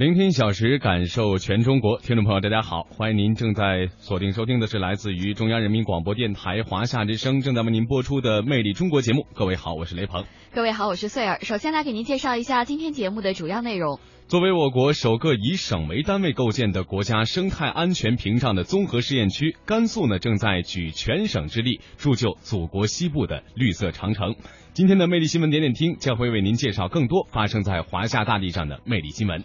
聆听小时，感受全中国。听众朋友，大家好，欢迎您正在锁定收听的是来自于中央人民广播电台华夏之声正在为您播出的《魅力中国》节目。各位好，我是雷鹏。各位好，我是穗儿。首先来给您介绍一下今天节目的主要内容。作为我国首个以省为单位构建的国家生态安全屏障的综合试验区，甘肃呢正在举全省之力铸就祖国西部的绿色长城。今天的魅力新闻点点听将会为您介绍更多发生在华夏大地上的魅力新闻。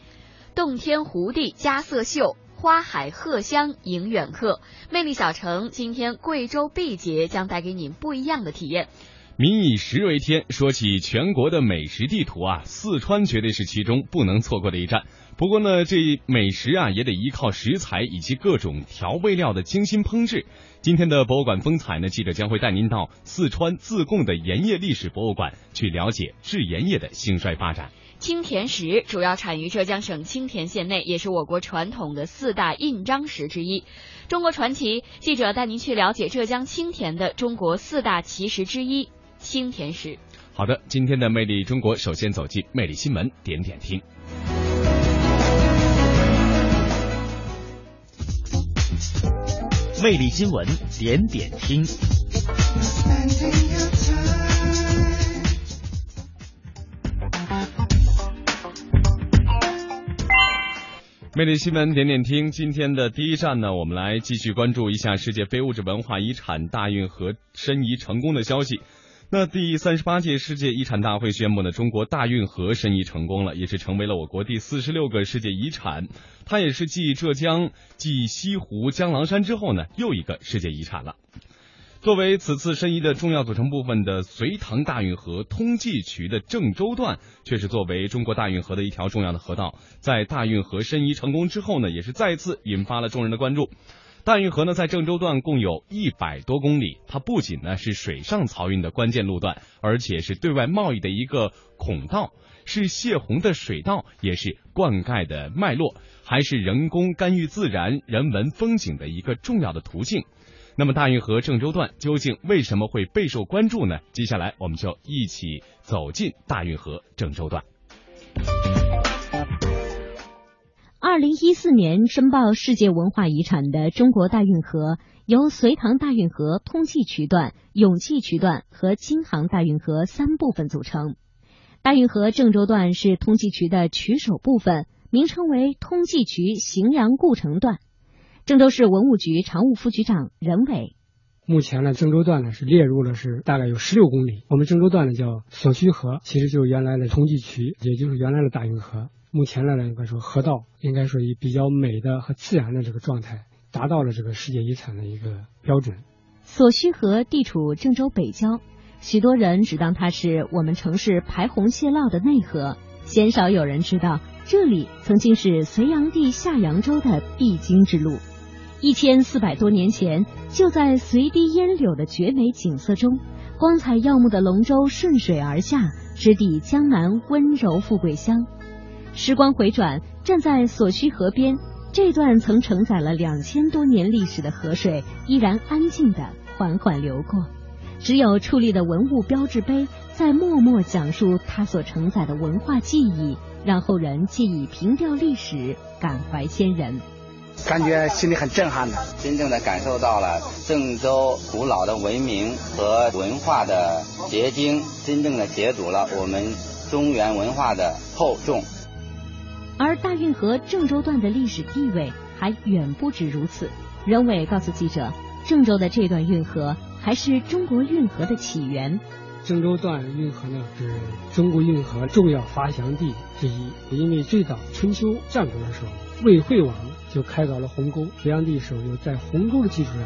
洞天湖地佳色秀，花海荷香迎远客。魅力小城今天贵州毕节将带给您不一样的体验。民以食为天，说起全国的美食地图啊，四川绝对是其中不能错过的一站。不过呢，这美食啊也得依靠食材以及各种调味料的精心烹制。今天的博物馆风采呢，记者将会带您到四川自贡的盐业历史博物馆去了解制盐业的兴衰发展。青田石主要产于浙江省青田县内，也是我国传统的四大印章石之一。中国传奇记者带您去了解浙江青田的中国四大奇石之一青田石。好的，今天的魅力中国，首先走进魅力新闻点点听。魅力新闻点点听。魅力新闻点点听，今天的第一站呢，我们来继续关注一下世界非物质文化遗产大运河申遗成功的消息。那第三十八届世界遗产大会宣布呢，中国大运河申遗成功了，也是成为了我国第四十六个世界遗产。它也是继浙江、继西湖、江郎山之后呢，又一个世界遗产了。作为此次申遗的重要组成部分的隋唐大运河通济渠的郑州段，却是作为中国大运河的一条重要的河道，在大运河申遗成功之后呢，也是再次引发了众人的关注。大运河呢，在郑州段共有一百多公里，它不仅呢是水上漕运的关键路段，而且是对外贸易的一个孔道，是泄洪的水道，也是灌溉的脉络，还是人工干预自然、人文风景的一个重要的途径。那么，大运河郑州段究竟为什么会备受关注呢？接下来，我们就一起走进大运河郑州段。二零一四年申报世界文化遗产的中国大运河，由隋唐大运河通济渠段、永济渠段和京杭大运河三部分组成。大运河郑州段是通济渠的渠首部分，名称为通济渠荥阳故城段。郑州市文物局常务副局长任伟。目前呢，郑州段呢是列入了是大概有十六公里。我们郑州段呢叫所需河，其实就是原来的通济渠，也就是原来的大运河。目前来呢，应该说河道应该说以比较美的和自然的这个状态，达到了这个世界遗产的一个标准。所需河地处郑州北郊，许多人只当它是我们城市排洪泄涝的内河，鲜少有人知道这里曾经是隋炀帝下扬州的必经之路。一千四百多年前，就在随堤烟柳的绝美景色中，光彩耀目的龙舟顺水而下，直抵江南温柔富贵乡。时光回转，站在所需河边，这段曾承载了两千多年历史的河水，依然安静的缓缓流过。只有矗立的文物标志碑，在默默讲述它所承载的文化记忆，让后人借以凭吊历史，感怀先人。感觉心里很震撼的，真正的感受到了郑州古老的文明和文化的结晶，真正的解读了我们中原文化的厚重。而大运河郑州段的历史地位还远不止如此。任伟告诉记者，郑州的这段运河还是中国运河的起源。郑州段运河呢是中国运河重要发祥地之一，因为最早春秋战国的时候，魏惠王就开凿了鸿沟，隋炀帝时候又在鸿沟的基础上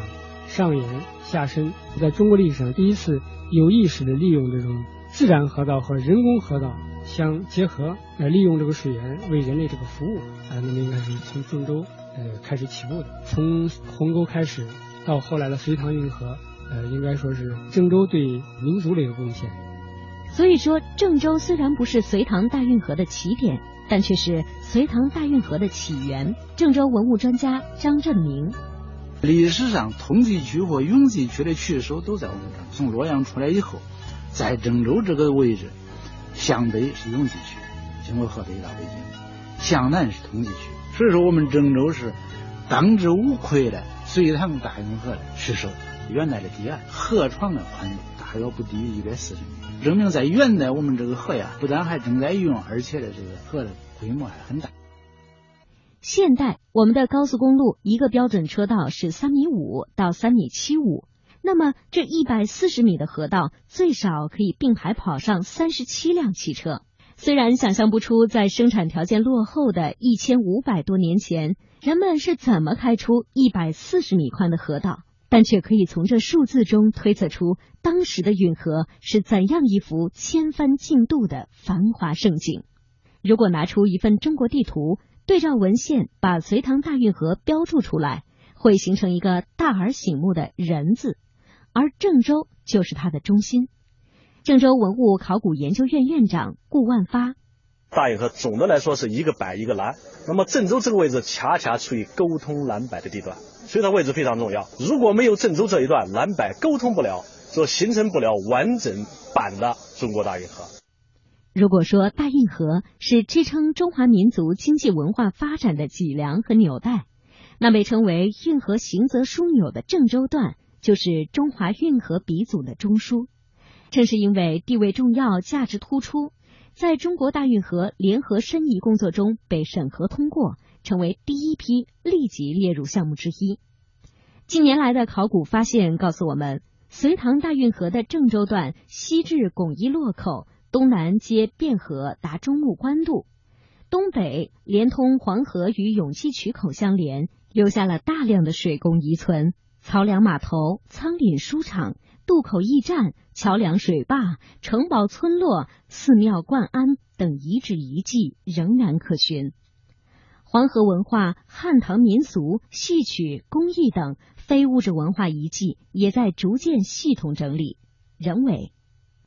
上沿下深，在中国历史上第一次有意识的利用这种自然河道和人工河道相结合，呃，利用这个水源为人类这个服务啊，那么应该是从郑州呃开始起步的，从鸿沟开始，到后来的隋唐运河，呃，应该说是郑州对民族的一个贡献。所以说，郑州虽然不是隋唐大运河的起点，但却是隋唐大运河的起源。郑州文物专家张振明，历史上通济区和永济区的区首都在我们这儿。从洛阳出来以后，在郑州这个位置，向北是永济区，经过河北到北京；向南是通济区。所以说，我们郑州是当之无愧的隋唐大运河的区首。原来的堤岸河床的宽度大约不低于一百四十米。证明在元代，我们这个河呀，不但还正在用，而且的这个河的规模还很大。现代我们的高速公路一个标准车道是三米五到三米七五，那么这一百四十米的河道最少可以并排跑上三十七辆汽车。虽然想象不出在生产条件落后的一千五百多年前，人们是怎么开出一百四十米宽的河道。但却可以从这数字中推测出当时的运河是怎样一幅千帆竞渡的繁华盛景。如果拿出一份中国地图，对照文献，把隋唐大运河标注出来，会形成一个大而醒目的人字，而郑州就是它的中心。郑州文物考古研究院院长顾万发：大运河总的来说是一个北一个南，那么郑州这个位置恰恰处于沟通南北的地段。所以它位置非常重要。如果没有郑州这一段南北沟通不了，就形成不了完整版的中国大运河。如果说大运河是支撑中华民族经济文化发展的脊梁和纽带，那被称为运河行则枢纽的郑州段就是中华运河鼻祖的中枢。正是因为地位重要、价值突出，在中国大运河联合申遗工作中被审核通过。成为第一批立即列入项目之一。近年来的考古发现告诉我们，隋唐大运河的郑州段西至巩义洛口，东南接汴河达中牟官渡，东北连通黄河与永济渠口相连，留下了大量的水工遗存。漕粮码头、仓廪书场、渡口驿站、桥梁水坝、城堡村落、寺庙灌庵等遗址遗迹仍然可寻。黄河文化、汉唐民俗、戏曲、工艺等非物质文化遗迹也在逐渐系统整理。人为，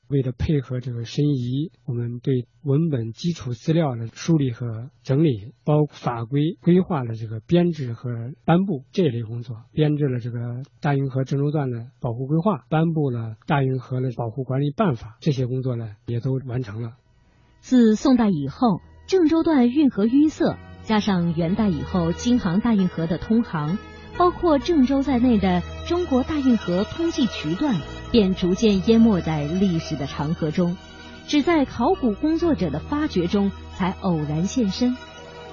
为了配合这个申遗，我们对文本基础资料的梳理和整理，包括法规规划的这个编制和颁布这一类工作，编制了这个大运河郑州段的保护规划，颁布了大运河的保护管理办法，这些工作呢也都完成了。自宋代以后，郑州段运河淤塞。加上元代以后京杭大运河的通航，包括郑州在内的中国大运河通济渠段，便逐渐淹没在历史的长河中，只在考古工作者的发掘中才偶然现身。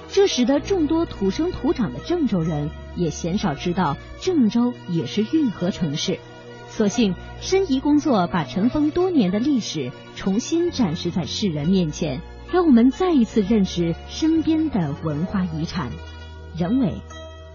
这使得众多土生土长的郑州人也鲜少知道郑州也是运河城市。所幸申遗工作把尘封多年的历史重新展示在世人面前。让我们再一次认识身边的文化遗产。人为，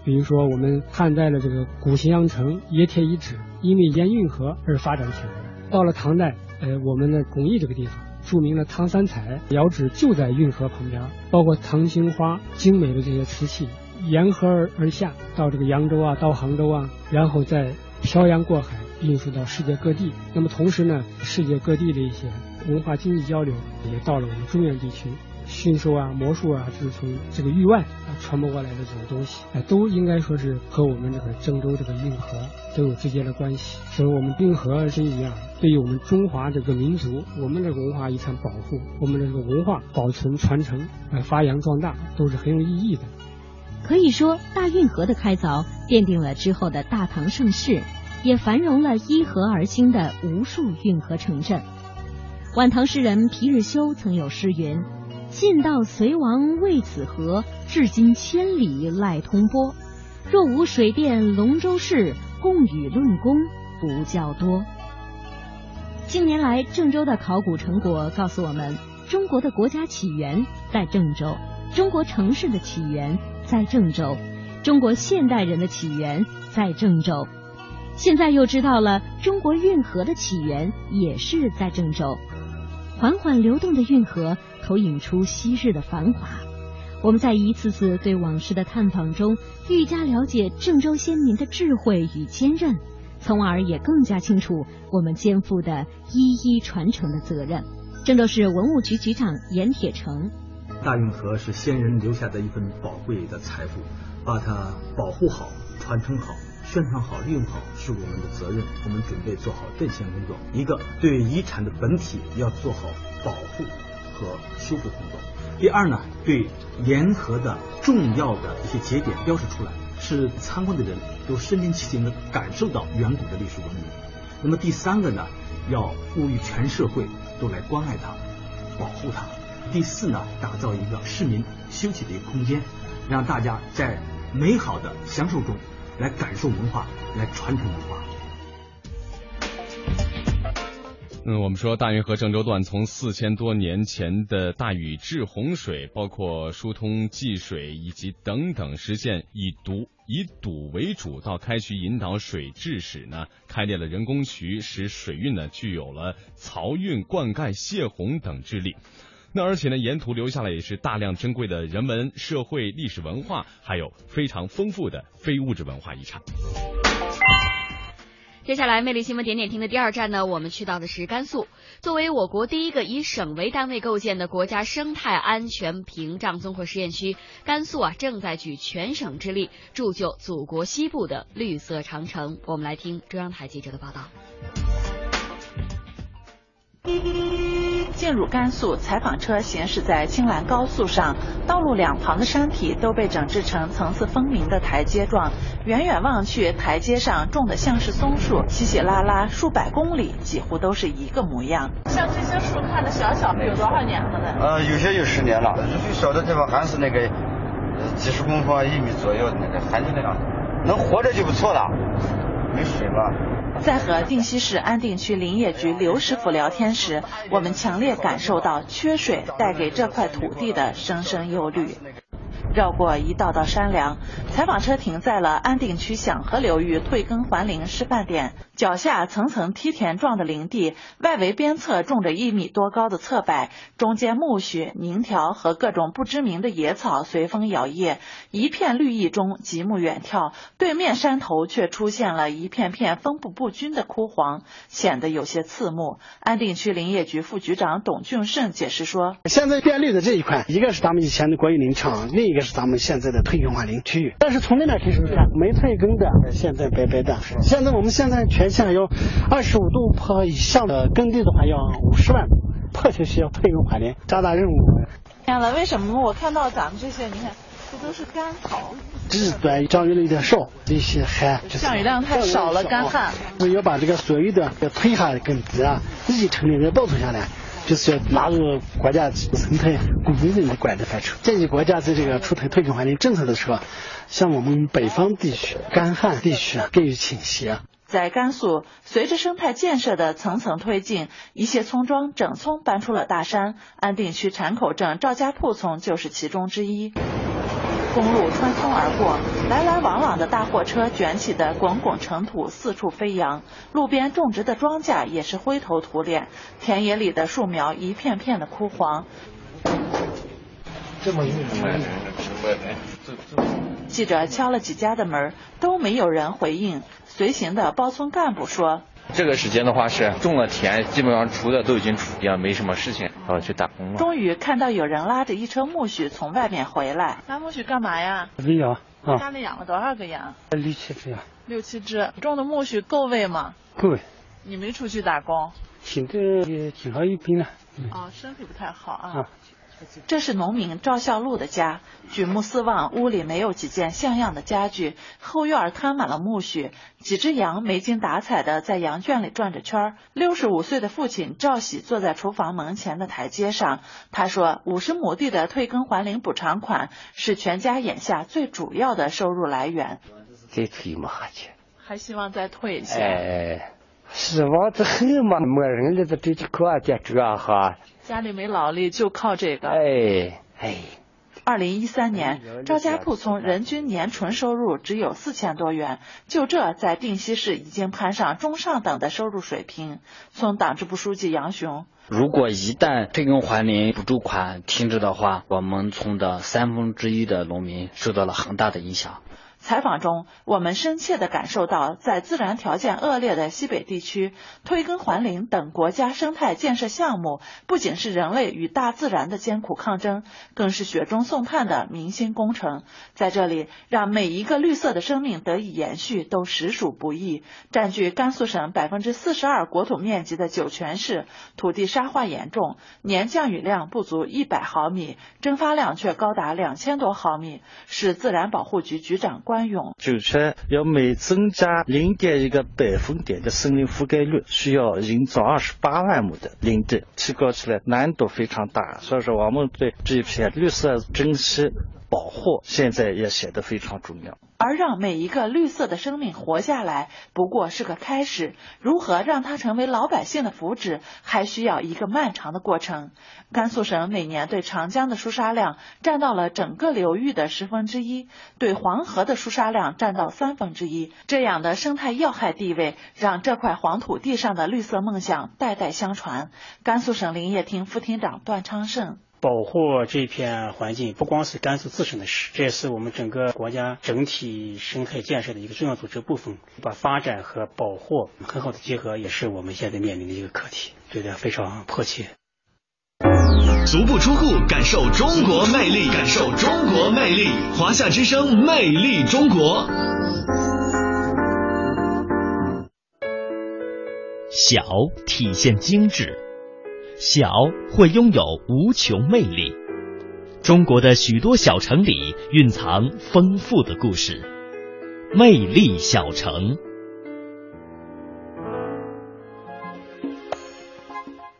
比如说我们汉代的这个古咸阳城冶铁遗址，因为沿运河而发展起来。到了唐代，呃，我们的巩义这个地方，著名的唐三彩窑址就在运河旁边，包括唐青花精美的这些瓷器，沿河而下，到这个扬州啊，到杭州啊，然后再漂洋过海运输到世界各地。那么同时呢，世界各地的一些。文化经济交流也到了我们中原地区，驯兽啊、魔术啊，就是从这个域外啊传播过来的这种东西，哎，都应该说是和我们这个郑州这个运河都有直接的关系。所以，我们运河这一样，对于我们中华这个民族，我们这个文化遗产保护，我们的这个文化保存传承、呃发扬壮大，都是很有意义的。可以说，大运河的开凿奠定了之后的大唐盛世，也繁荣了依河而兴的无数运河城镇。晚唐诗人皮日休曾有诗云：“晋道隋王为此河，至今千里赖通波。若无水电龙舟事，共与论功不较多。”近年来，郑州的考古成果告诉我们，中国的国家起源在郑州，中国城市的起源在郑州，中国现代人的起源在郑州。现在又知道了中国运河的起源也是在郑州。缓缓流动的运河投影出昔日的繁华。我们在一次次对往事的探访中，愈加了解郑州先民的智慧与坚韧，从而也更加清楚我们肩负的一一传承的责任。郑州市文物局局长严铁成：大运河是先人留下的一份宝贵的财富，把它保护好、传承好。宣传好、利用好是我们的责任，我们准备做好这些工作。一个对遗产的本体要做好保护和修复工作。第二呢，对沿河的重要的一些节点标识出来，使参观的人都身临其境的感受到远古的历史文明。那么第三个呢，要呼吁全社会都来关爱它、保护它。第四呢，打造一个市民休息的一个空间，让大家在美好的享受中。来感受文化，来传承文化。嗯，我们说大运河郑州段从四千多年前的大禹治洪水，包括疏通济水以及等等，实现以堵以堵为主，到开渠引导水治史呢，开裂了人工渠，使水运呢具有了漕运、灌溉、泄洪等之力。那而且呢，沿途留下来也是大量珍贵的人文、社会、历史文化，还有非常丰富的非物质文化遗产。接下来，魅力新闻点点听的第二站呢，我们去到的是甘肃。作为我国第一个以省为单位构建的国家生态安全屏障综合实验区，甘肃啊正在举全省之力铸就祖国西部的绿色长城。我们来听中央台记者的报道。进入甘肃，采访车行驶在青兰高速上，道路两旁的山体都被整治成层次分明的台阶状。远远望去，台阶上种的像是松树，稀稀拉拉，数百公里，几乎都是一个模样。像这些树看着小小的，有多少年了呢？呃，有些有十年了，最小的地方还是那个几十公分、一米左右的那个，还是那样，能活着就不错了。在和定西市安定区林业局刘师傅聊天时，我们强烈感受到缺水带给这块土地的深深忧虑。绕过一道道山梁，采访车停在了安定区响河流域退耕还林示范点。脚下层层梯田状的林地，外围边侧种着一米多高的侧柏，中间苜蓿、柠条和各种不知名的野草随风摇曳，一片绿意中极目远眺，对面山头却出现了一片片分布不均的枯黄，显得有些刺目。安定区林业局副局长董俊胜解释说：“现在变绿的这一块，一个是咱们以前的国有林场，另一是咱们现在的退耕还林区域。但是从那边开始看，没退耕的现在白白的。现在我们现在全。”现在要二十五度坡以上的耕地的话，要五十万迫切需要退耕还林，加大任务。天了，为什么我看到咱们这些？你看，这都是干草。这是对降雨量有点少，这些旱。降雨量太少了，干旱。要把这个所有的退下的耕地啊，自己城里人保存下来，就是要纳入国家生态公共人的管理范畴。建议国家在这个出台退耕还林政策的时候，向我们北方地区干旱地区啊给予倾斜。在甘肃，随着生态建设的层层推进，一些村庄整村搬出了大山。安定区产口镇赵家铺村就是其中之一。公路穿村而过，来来往往的大货车卷起的滚滚尘土四处飞扬，路边种植的庄稼也是灰头土脸，田野里的树苗一片片的枯黄。这么运记者敲了几家的门，都没有人回应。随行的包村干部说：“这个时间的话是种了田，基本上除的都已经除掉，没什么事情，然后去打工了。”终于看到有人拉着一车苜蓿从外面回来。拉苜蓿干嘛呀？喂羊啊！家里养了多少个羊？六七只羊。六七只。种的苜蓿够喂吗？够喂。你没出去打工？现在也挺好一病了。哦，身体不太好啊。这是农民赵孝禄的家，举目四望，屋里没有几件像样的家具，后院摊满了苜蓿，几只羊没精打采的在羊圈里转着圈六十五岁的父亲赵喜坐在厨房门前的台阶上，他说：“五十亩地的退耕还林补偿款是全家眼下最主要的收入来源。”再退嘛下去，还希望再退一下。哎，希望这很嘛，没人了，这这就靠这这哈。家里没劳力，就靠这个。哎哎，二零一三年，赵家铺村人均年纯收入只有四千多元，就这在定西市已经攀上中上等的收入水平。村党支部书记杨雄。如果一旦退耕还林补助款停止的话，我们村的三分之一的农民受到了很大的影响。采访中，我们深切地感受到，在自然条件恶劣的西北地区，退耕还林等国家生态建设项目，不仅是人类与大自然的艰苦抗争，更是雪中送炭的民心工程。在这里，让每一个绿色的生命得以延续，都实属不易。占据甘肃省百分之四十二国土面积的酒泉市，土地沙化严重，年降雨量不足一百毫米，蒸发量却高达两千多毫米。是自然保护局局长关。酒泉要每增加零点一个百分点的森林覆盖率，需要营造二十八万亩的林地，提高起来难度非常大。所以说，我们对这一片绿色珍惜。保护现在也显得非常重要，而让每一个绿色的生命活下来，不过是个开始。如何让它成为老百姓的福祉，还需要一个漫长的过程。甘肃省每年对长江的输沙量占到了整个流域的十分之一，对黄河的输沙量占到三分之一。这样的生态要害地位，让这块黄土地上的绿色梦想代代相传。甘肃省林业厅副厅长段昌盛。保护这片环境不光是甘肃自身的事，这也是我们整个国家整体生态建设的一个重要组织部分。把发展和保护很好的结合，也是我们现在面临的一个课题，觉得非常迫切。足不出户，感受中国魅力，感受中国魅力。华夏之声，魅力中国。小体现精致。小会拥有无穷魅力，中国的许多小城里蕴藏丰富的故事，魅力小城。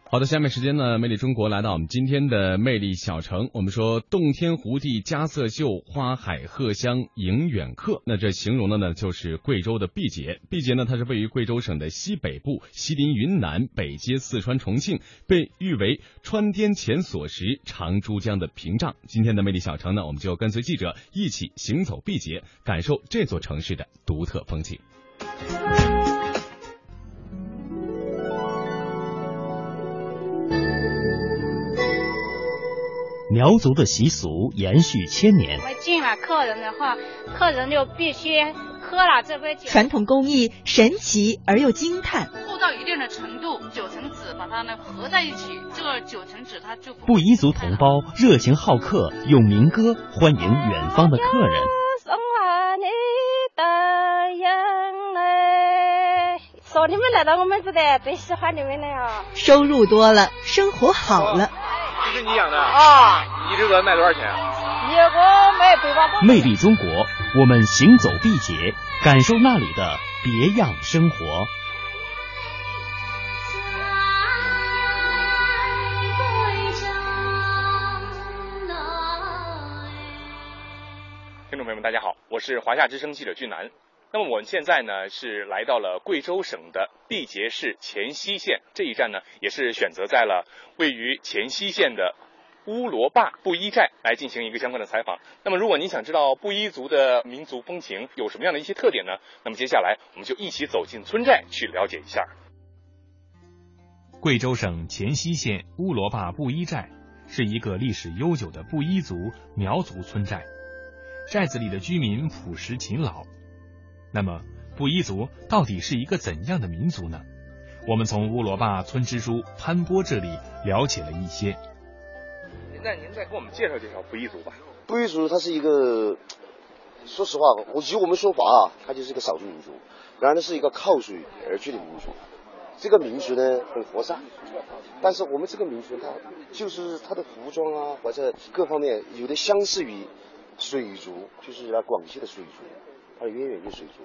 好的，下面时间呢，魅力中国来到我们今天的魅力小城。我们说，洞天湖地佳色秀，花海荷香迎远客。那这形容的呢，就是贵州的毕节。毕节呢，它是位于贵州省的西北部，西临云南，北接四川重庆，被誉为川滇黔所食，长珠江的屏障。今天的魅力小城呢，我们就跟随记者一起行走毕节，感受这座城市的独特风情。苗族的习俗延续千年。进了客人的话，客人就必须喝了这杯酒。传统工艺神奇而又惊叹。做到一定的程度，九层纸把它呢合在一起，这个九层纸它就布依族同胞热情好客，用民歌欢迎远方的客人。说你们来到我们这的，最喜欢你们了呀。收入多了，生活好了。这是你养的啊？你这个卖多少钱？一个卖八百多。魅力中国，我们行走毕节，感受那里的别样生活。听众朋友们，大家好，我是华夏之声记者俊南。那么我们现在呢是来到了贵州省的毕节市黔西县，这一站呢也是选择在了位于黔西县的乌罗坝布依寨来进行一个相关的采访。那么如果您想知道布依族的民族风情有什么样的一些特点呢？那么接下来我们就一起走进村寨去了解一下。贵州省黔西县乌罗坝布依寨是一个历史悠久的布依族苗族村寨，寨子里的居民朴实勤劳。那么，布依族到底是一个怎样的民族呢？我们从乌罗坝村支书潘波这里了解了一些。那您再给我们介绍介绍布依族吧。布依族它是一个，说实话，我以我们说法啊，它就是一个少数民族，然后呢是一个靠水而居的民族。这个民族呢很和善，但是我们这个民族它就是它的服装啊或者各方面有的相似于水族，就是那广西的水族。它的渊源于水族，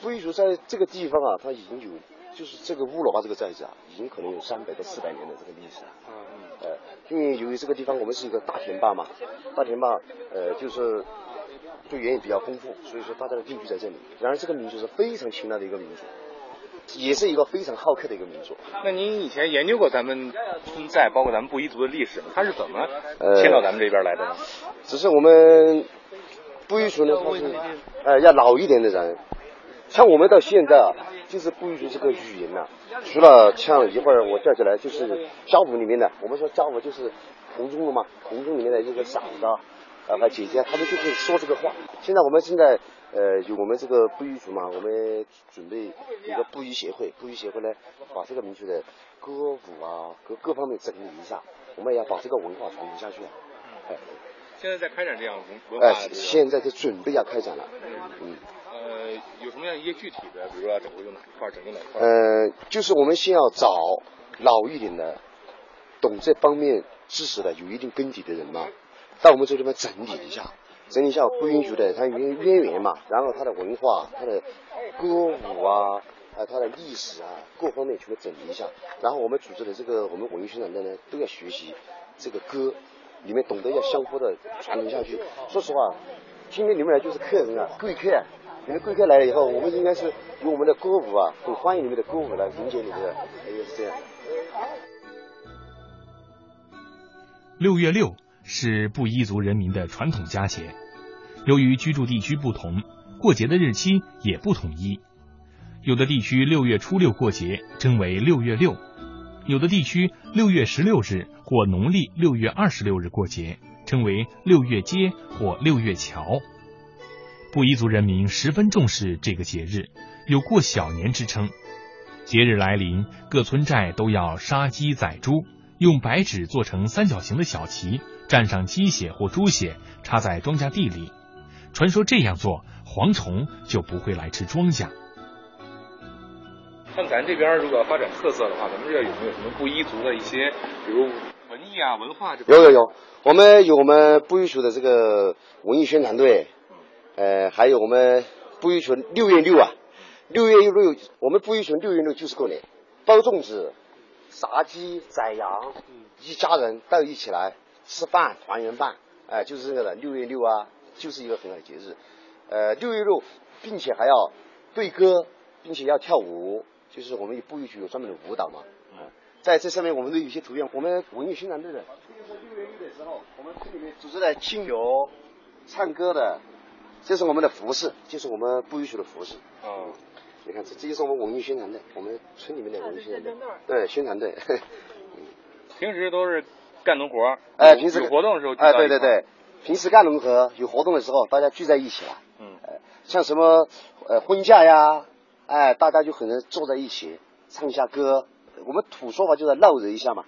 布依族在这个地方啊，它已经有，就是这个乌罗巴这个寨子啊，已经可能有三百到四百年的这个历史了。嗯嗯。呃，因为由于这个地方我们是一个大田坝嘛，大田坝，呃，就是对原野比较丰富，所以说大家的定居在这里。然而这个民族是非常勤劳的一个民族。也是一个非常好客的一个民族。那您以前研究过咱们村寨，包括咱们布依族的历史吗？他是怎么呃迁到咱们这边来的呢？只是我们布依族呢，他是呃要老一点的人，像我们到现在啊，就是布依族这个语言呐、除了像一会儿我叫起来就是家舞里面的，我们说家舞就是红中的嘛，红中里面的这个嫂子啊，呃姐姐，他们就会说这个话。现在我们现在呃有我们这个布依族嘛，我们准备一个布依协会，布依协会呢把这个民族的歌舞啊各各方面整理一下，我们也要把这个文化传承下去啊。哎现在在开展这样文文哎化哎，现在就准备要开展了。嗯，呃，有什么样一些具体的，比如说要整个用哪一块，整个哪一块？呃，就是我们先要找老一点的、懂这方面知识的、有一定根底的人嘛，到我们这地方整理一下，整理一下不允许的它渊渊源嘛，然后它的文化、它的歌舞啊。啊，它的历史啊，各方面全部整理一下，然后我们组织的这个我们文艺宣传队呢，都要学习这个歌，里面懂得要相互的传承下去。说实话，今天你们来就是客人啊，贵客，你们贵客来了以后，我们应该是用我们的歌舞啊，很欢迎你们的歌舞来迎接你们的，也是这样。六月六是布依族人民的传统佳节，由于居住地区不同，过节的日期也不统一。有的地区六月初六过节，称为六月六；有的地区六月十六日或农历六月二十六日过节，称为六月街或六月桥。布依族人民十分重视这个节日，有过小年之称。节日来临，各村寨都要杀鸡宰猪，用白纸做成三角形的小旗，蘸上鸡血或猪血，插在庄稼地里。传说这样做，蝗虫就不会来吃庄稼。像咱这边如果要发展特色的话，咱们这有没有什么布依族的一些，比如文艺啊、文化这？有有有，我们有我们布依族的这个文艺宣传队，呃，还有我们布依族六月六啊，六月六，我们布依族六月六就是过年，包粽子、杀鸡、宰羊，一家人到一起来吃饭，团圆饭，哎、就是这个的。六月六啊，就是一个很好的节日，呃，六月六，并且还要对歌，并且要跳舞，就是我们布依族有专门的舞蹈嘛。在这上面，我们都有些图片。我们文艺宣传队的，这个是六月一的时候，我们村里面组织的亲友、唱歌的，这是我们的服饰，就是我们不允许的服饰。嗯，你看，这这就是我们文艺宣传队，我们村里面的文艺宣传队。对，宣传队。平时都是干农活，哎，平时有活动的时候，哎，对对。对，平时干农活，有活动的时候，大家聚在一起了。嗯，像什么呃婚嫁呀，哎，大家就可能坐在一起唱一下歌，我们土说法就是闹人一下嘛，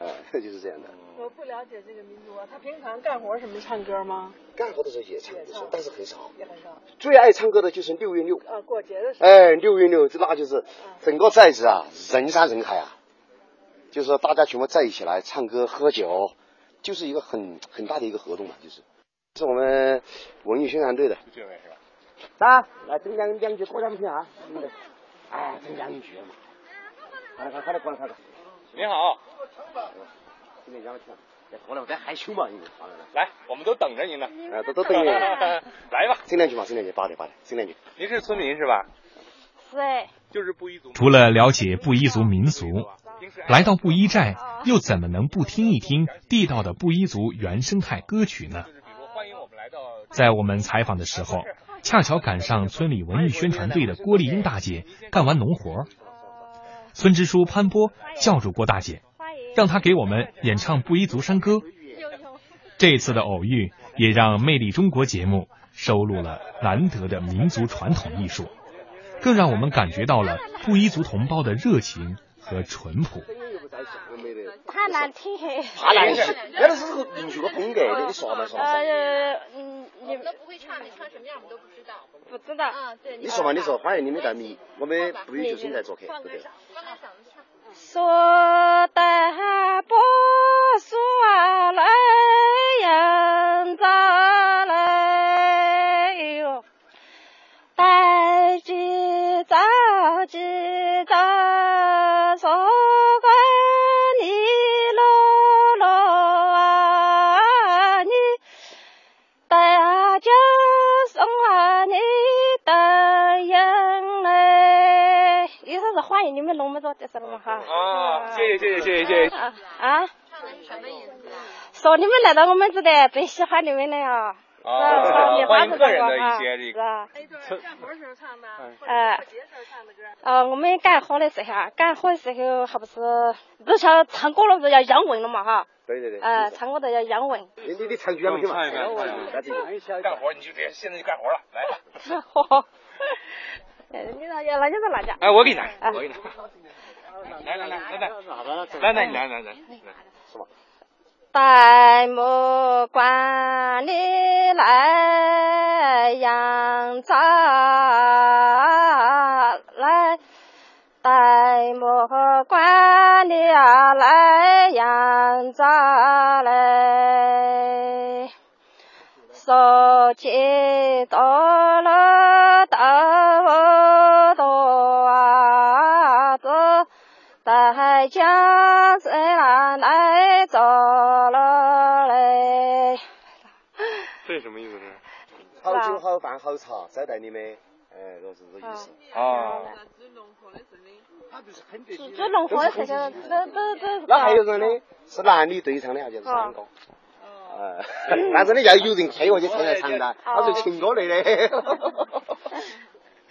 哎，就是这样的。我不了解这个民族啊，他平常干活什么唱歌吗？干活的时候也唱，但是很少。也很少。最爱唱歌的就是六月六。啊，过节的时候。哎，六月六，这那就是整个寨子啊，人山人海啊，就是说大家全部在一起来唱歌喝酒，就是一个很很大的一个活动嘛，就是。是我们文艺宣传队的。这位是吧？啊，来整两两句过两句啊？哎，整两句嘛。快点快点快点快点！您好，今天讲了听，再过来我再害羞嘛，你们。来，我们都等着您呢。哎，都都等你。来吧，整两句嘛，整两句，八点八点，整两句。您是村民是吧？是哎。就是布依族。除了了解布依族民俗，来到布依寨，又怎么能不听一听地道的布依族原生态歌曲呢？在我们采访的时候，恰巧赶上村里文艺宣传队的郭丽英大姐干完农活，村支书潘波叫住郭大姐，让她给我们演唱布依族山歌。这次的偶遇，也让《魅力中国》节目收录了难得的民族传统艺术，更让我们感觉到了布依族同胞的热情和淳朴。怕难听难听，是个民族的风格，你。呃，嗯，你们都不会唱，你唱什么样我们都不知道。不知道。啊，对。你说嘛，你说，欢迎你们到米，我们不允许生在做客，对不对？说的不说来人你的眼泪，意思是就是了嘛哈。啊，谢谢谢谢谢谢谢谢。啊啊！说你们来到我们这的，最喜欢你们了呀。啊，欢迎个人的一些这个。干活时候唱的。呃，呃，我们干活的时候，干活的时候还不是，不像唱歌了不是要央问了嘛哈。对对对。哎，唱歌的要央问。你你你唱句嘛？唱一个。干活你就得，现在就干活了，来吧。好。你那要那就是那家。哎，我给你拿，我给你拿。来来来来来，来来你来来来，是吧？戴目观你来扬州来，戴目观你呀来扬州来，说起多了多多啊子，大家在那来走了嘞。这什么意思是？好酒好饭好茶招待你们，哎，这是这意思。啊。做农活的时候，都都都。那还有人呢，是男女对唱的，就是唱歌。呃，但是呢，要有人听我就听来唱的，他是情歌类的。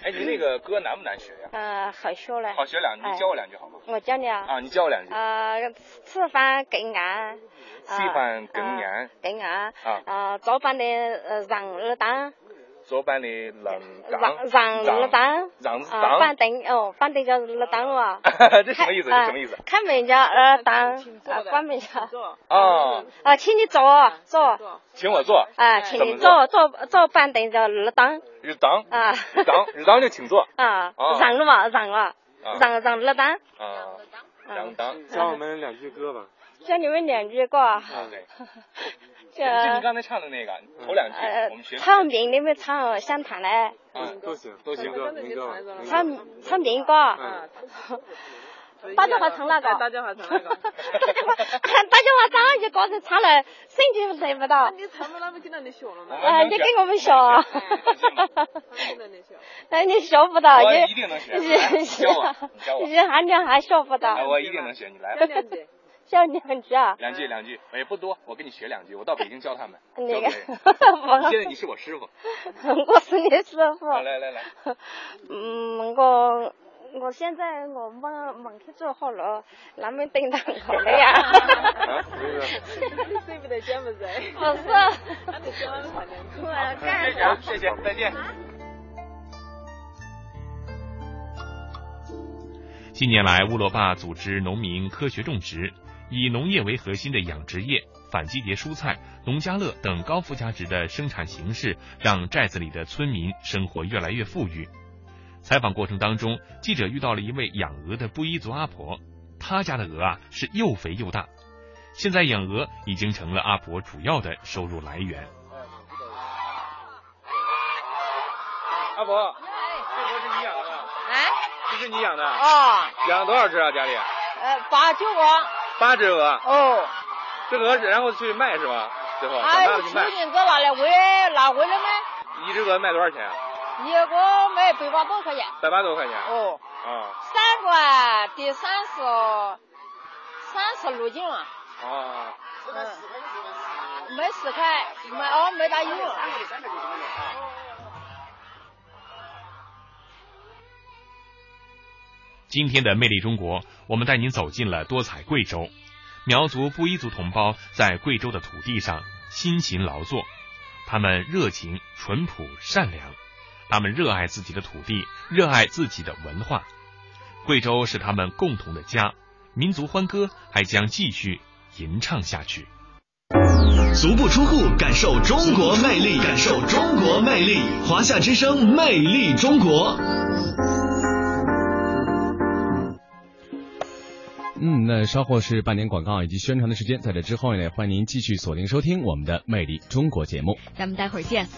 哎，你那个歌难不难学呀？呃，好学嘞。好学两句，你教我两句好吗？我教你啊。啊，你教我两句。呃，吃饭更安。吃饭更安。更安。啊。啊，做饭的呃让二当。做饭的让让让二当。让二当。板凳哦，板凳叫二当哦。这什么意思？这什么意思？开门叫二当，啊，关门叫。啊。啊，请你坐坐。请我坐。啊，请你坐坐坐板凳叫二当。二当。啊。二当，二当就请坐。啊。让了嘛，让了。让让二当。啊。让当。教我们两句歌吧。教你们两句歌。啊对。就你刚才唱的那个，头两句我们学。唱民你们唱湘潭嘞。嗯，都行，都行歌，民歌。唱唱民歌。嗯。大家话唱那个？大家话唱哪个？大家伙唱一个人唱了，声就得不到。你唱不那不跟着你学了吗？啊，你给我们学。哎，你学不到，我一定能学。教我，教我。你还你还学不到。我一定能学，你来。教两句啊。两句两句，也不多，我跟你学两句，我到北京教他们。那个。现在你是我师傅。我是你师傅。来来来。嗯，我。我现在我忙忙去做好了，那么等到好了呀。你舍不得减不是？不是。那你减完快点。谢谢，谢谢，再见。近年来，乌罗坝组织农民科学种植，以农业为核心的养殖业、反季节蔬菜、农家乐等高附加值的生产形式，让寨子里的村民生活越来越富裕。采访过程当中，记者遇到了一位养鹅的布依族阿婆，她家的鹅啊是又肥又大，现在养鹅已经成了阿婆主要的收入来源。阿婆，这鹅是你养的吗？哎，这是你养的？哦。养了多少只啊？家里？呃，八九个。八只鹅。哦。这鹅然后去卖是吧？最后哎，长大了去卖。去年子拿来喂，拿回来卖。一只鹅卖多少钱啊？一个卖百八多块钱，百八多块钱。哦。啊。三个得三十，三十六斤了。啊。嗯。卖十块，卖哦卖大有。今天的魅力中国，我们带您走进了多彩贵州。苗族布依族同胞在贵州的土地上辛勤劳作，他们热情、淳朴、善良。他们热爱自己的土地，热爱自己的文化。贵州是他们共同的家，民族欢歌还将继续吟唱下去。足不出户，感受中国魅力，感受中国魅力。华夏之声，魅力中国。嗯，那稍后是半点广告以及宣传的时间，在这之后呢，欢迎您继续锁定收听我们的《魅力中国》节目。咱们待会儿见。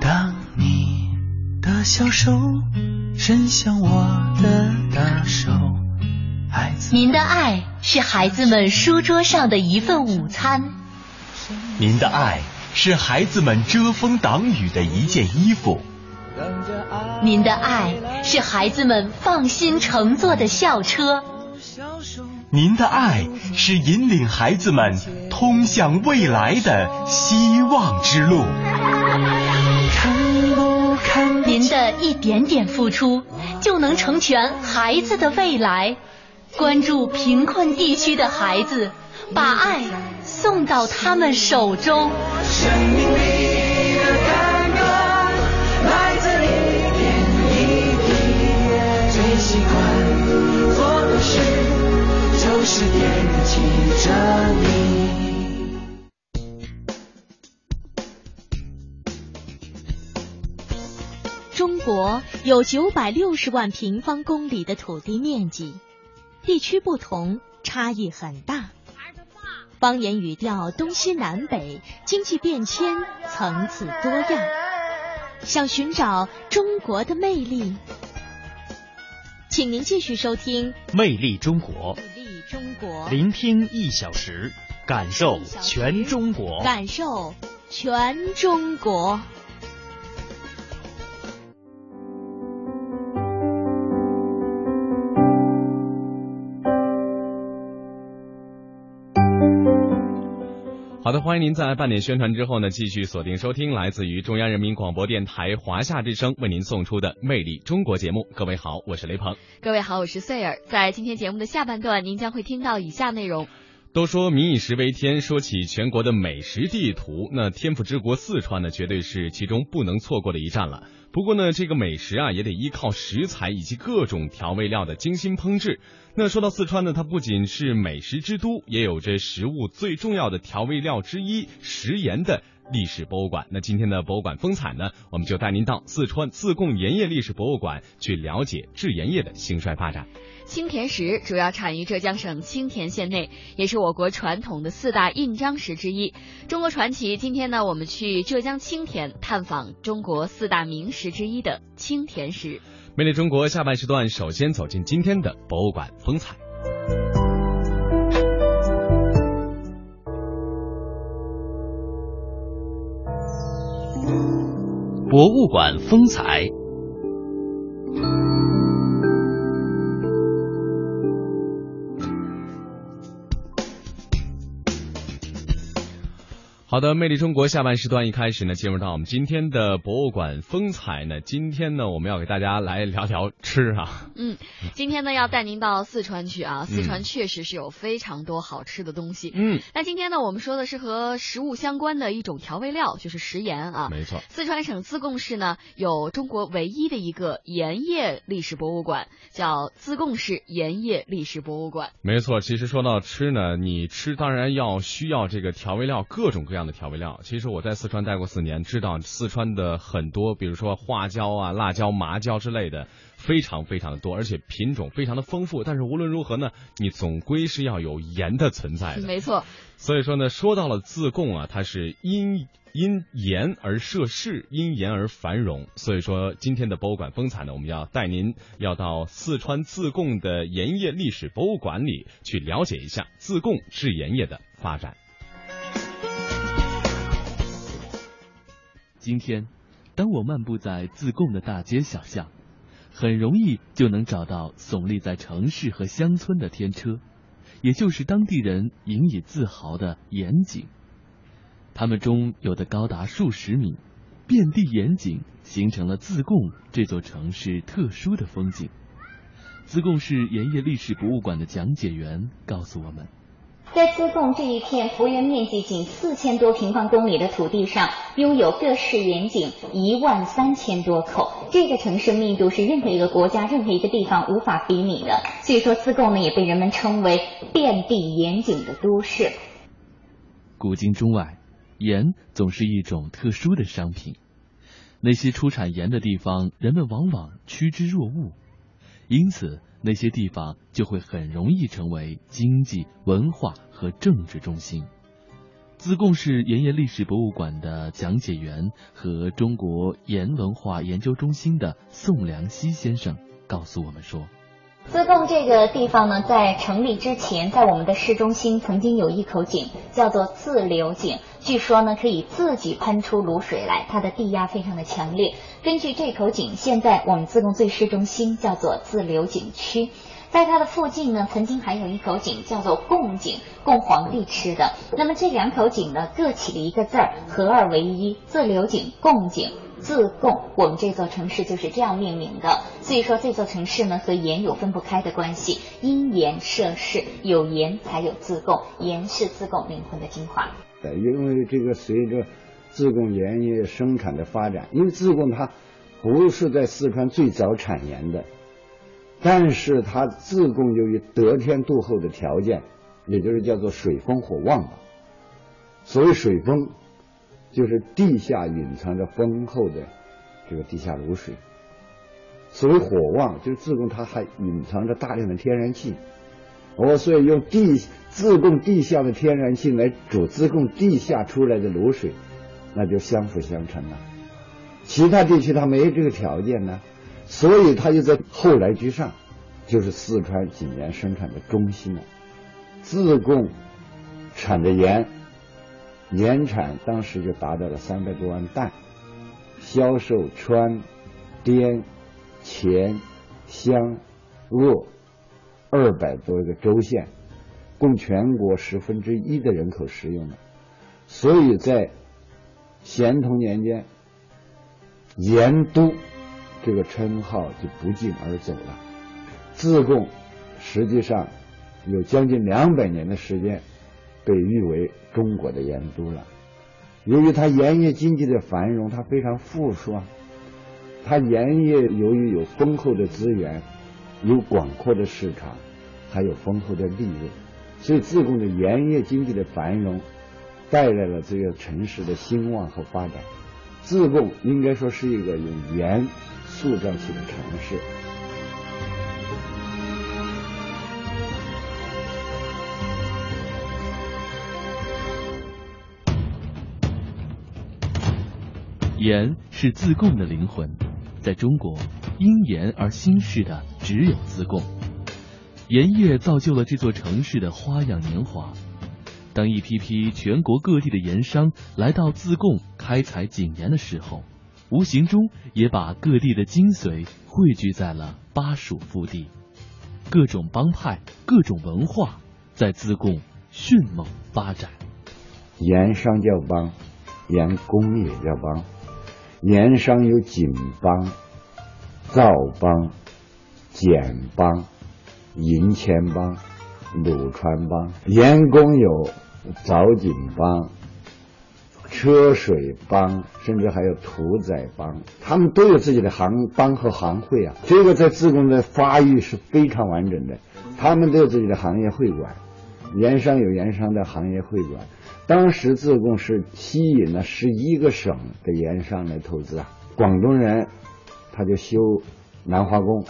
当你的小手伸向我的大手，孩子。您的爱是孩子们书桌上的一份午餐，您的爱是孩子们遮风挡雨的一件衣服。您的爱是孩子们放心乘坐的校车，您的爱是引领孩子们通向未来的希望之路。您的一点点付出，就能成全孩子的未来。关注贫困地区的孩子，把爱送到他们手中。生命是惦记着你。中国有九百六十万平方公里的土地面积，地区不同，差异很大。方言语调东西南北，经济变迁层次多样。想寻找中国的魅力，请您继续收听《魅力中国》，中国，聆听一小时，感受全中国，感受全中国。好的，欢迎您在半点宣传之后呢，继续锁定收听来自于中央人民广播电台华夏之声为您送出的《魅力中国》节目。各位好，我是雷鹏。各位好，我是穗儿。在今天节目的下半段，您将会听到以下内容。都说民以食为天，说起全国的美食地图，那天府之国四川呢，绝对是其中不能错过的一站了。不过呢，这个美食啊，也得依靠食材以及各种调味料的精心烹制。那说到四川呢，它不仅是美食之都，也有着食物最重要的调味料之一食盐的历史博物馆。那今天的博物馆风采呢，我们就带您到四川自贡盐业历史博物馆去了解制盐业的兴衰发展。青田石主要产于浙江省青田县内，也是我国传统的四大印章石之一。中国传奇，今天呢，我们去浙江青田探访中国四大名石之一的青田石。魅力中国下半时段，首先走进今天的博物馆风采。博物馆风采。好的，魅力中国下半时段一开始呢，进入到我们今天的博物馆风采呢。今天呢，我们要给大家来聊聊吃啊。嗯，今天呢要带您到四川去啊。四川确实是有非常多好吃的东西。嗯，那今天呢，我们说的是和食物相关的一种调味料，就是食盐啊。没错。四川省自贡市呢有中国唯一的一个盐业历史博物馆，叫自贡市盐业历史博物馆。没错，其实说到吃呢，你吃当然要需要这个调味料，各种各样。样的调味料，其实我在四川待过四年，知道四川的很多，比如说花椒啊、辣椒、麻椒之类的，非常非常的多，而且品种非常的丰富。但是无论如何呢，你总归是要有盐的存在的。没错。所以说呢，说到了自贡啊，它是因因盐而设市，因盐而繁荣。所以说今天的博物馆风采呢，我们要带您要到四川自贡的盐业历史博物馆里去了解一下自贡制盐业的发展。今天，当我漫步在自贡的大街小巷，很容易就能找到耸立在城市和乡村的天车，也就是当地人引以自豪的盐井。它们中有的高达数十米，遍地盐井，形成了自贡这座城市特殊的风景。自贡市盐业历史博物馆的讲解员告诉我们。在自贡这一片幅员面积仅四千多平方公里的土地上，拥有各式盐井一万三千多口，这个城市密度是任何一个国家、任何一个地方无法比拟的。所以说，自贡呢也被人们称为遍地盐井的都市。古今中外，盐总是一种特殊的商品。那些出产盐的地方，人们往往趋之若鹜，因此。那些地方就会很容易成为经济、文化和政治中心。自贡市盐业历史博物馆的讲解员和中国盐文化研究中心的宋良溪先生告诉我们说：“自贡这个地方呢，在成立之前，在我们的市中心曾经有一口井，叫做自流井。据说呢，可以自己喷出卤水来，它的地压非常的强烈。根据这口井，现在我们自贡最市中心叫做自流井区。在它的附近呢，曾经还有一口井，叫做贡井，供皇帝吃的。那么这两口井呢，各起了一个字儿，合二为一，自流井、贡井。自贡，我们这座城市就是这样命名的。所以说，这座城市呢和盐有分不开的关系，因盐设市，有盐才有自贡，盐是自贡灵魂的精华。因为这个随着自贡盐业生产的发展，因为自贡它不是在四川最早产盐的，但是它自贡由于得天独厚的条件，也就是叫做水丰火旺吧。所谓水丰。就是地下隐藏着丰厚的这个地下卤水。所谓火旺，就是自贡它还隐藏着大量的天然气。哦，所以用地自贡地下的天然气来煮自贡地下出来的卤水，那就相辅相成了。其他地区它没有这个条件呢，所以它就在后来居上，就是四川井盐生产的中心了。自贡产的盐。年产当时就达到了三百多万担，销售川、滇、黔、湘、鄂二百多个州县，供全国十分之一的人口食用的。所以在咸同年间，盐都这个称号就不胫而走了。自贡实际上有将近两百年的时间。被誉为中国的盐都了。由于它盐业经济的繁荣，它非常富庶。它盐业由于有丰厚的资源，有广阔的市场，还有丰厚的利润，所以自贡的盐业经济的繁荣，带来了这个城市的兴旺和发展。自贡应该说是一个用盐塑造起的城市。盐是自贡的灵魂，在中国，因盐而兴市的只有自贡。盐业造就了这座城市的花样年华。当一批批全国各地的盐商来到自贡开采井盐的时候，无形中也把各地的精髓汇聚在了巴蜀腹地。各种帮派、各种文化在自贡迅猛发展。盐商叫帮，盐工业叫帮。盐商有井帮、造帮、简帮、银钱帮、鲁川帮；盐工有凿井帮、车水帮，甚至还有屠宰帮。他们都有自己的行帮和行会啊。这个在自贡的发育是非常完整的。他们都有自己的行业会馆，盐商有盐商的行业会馆。当时自贡是吸引了十一个省的盐商来投资啊，广东人他就修南华宫，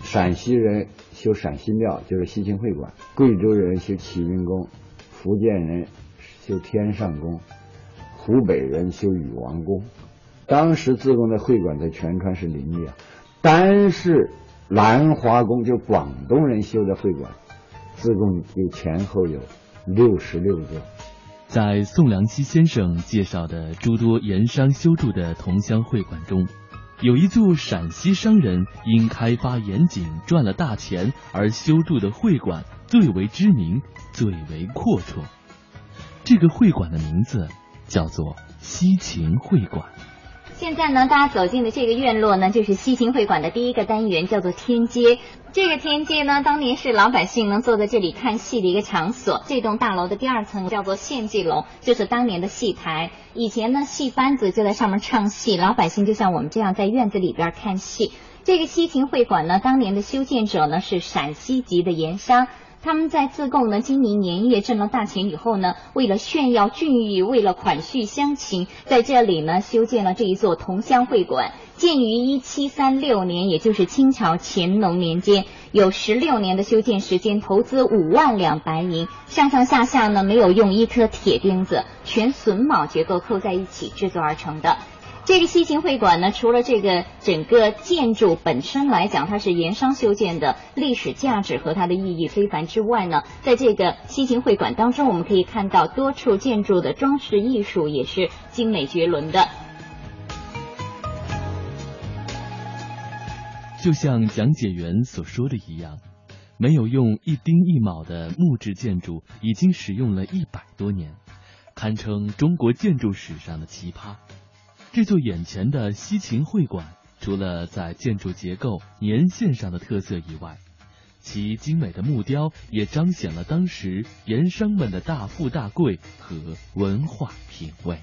陕西人修陕西庙，就是西秦会馆；贵州人修启云宫，福建人修天上宫，湖北人修禹王宫。当时自贡的会馆在全川是林立啊，单是南华宫就广东人修的会馆，自贡有前后有六十六座。在宋良基先生介绍的诸多盐商修筑的同乡会馆中，有一座陕西商人因开发盐井赚了大钱而修筑的会馆最为知名、最为阔绰。这个会馆的名字叫做西秦会馆。现在呢，大家走进的这个院落呢，就是西秦会馆的第一个单元，叫做天街。这个天街呢，当年是老百姓能坐在这里看戏的一个场所。这栋大楼的第二层叫做献祭楼，就是当年的戏台。以前呢，戏班子就在上面唱戏，老百姓就像我们这样在院子里边看戏。这个西秦会馆呢，当年的修建者呢是陕西籍的盐商。他们在自贡呢经营年业挣了大钱以后呢，为了炫耀俊逸，为了款续乡情，在这里呢修建了这一座同乡会馆。建于一七三六年，也就是清朝乾隆年间，有十六年的修建时间，投资五万两白银，上上下下呢没有用一颗铁钉子，全榫卯结构扣在一起制作而成的。这个西秦会馆呢，除了这个整个建筑本身来讲，它是盐商修建的，历史价值和它的意义非凡之外呢，在这个西秦会馆当中，我们可以看到多处建筑的装饰艺术也是精美绝伦的。就像讲解员所说的一样，没有用一丁一卯的木质建筑已经使用了一百多年，堪称中国建筑史上的奇葩。这座眼前的西秦会馆，除了在建筑结构、年限上的特色以外，其精美的木雕也彰显了当时盐商们的大富大贵和文化品味。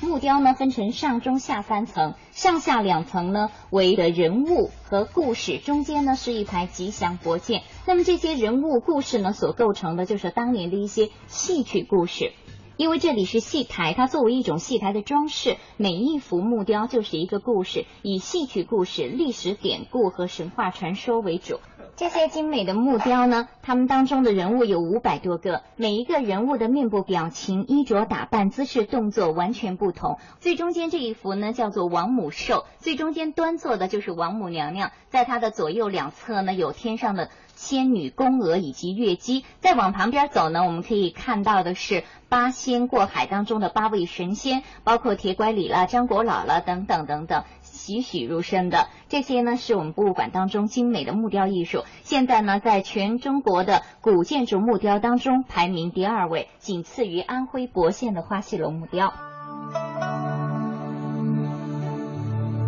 木雕呢分成上中下三层，上下两层呢为的人物和故事，中间呢是一排吉祥佛剑。那么这些人物故事呢所构成的就是当年的一些戏曲故事。因为这里是戏台，它作为一种戏台的装饰，每一幅木雕就是一个故事，以戏曲故事、历史典故和神话传说为主。这些精美的木雕呢，它们当中的人物有五百多个，每一个人物的面部表情、衣着打扮、姿势动作完全不同。最中间这一幅呢，叫做王母寿，最中间端坐的就是王母娘娘，在她的左右两侧呢，有天上的仙女、宫娥以及月姬。再往旁边走呢，我们可以看到的是八仙过海当中的八位神仙，包括铁拐李了、张果老了等等等等。栩栩如生的这些呢，是我们博物馆当中精美的木雕艺术。现在呢，在全中国的古建筑木雕当中排名第二位，仅次于安徽亳县的花溪楼木雕。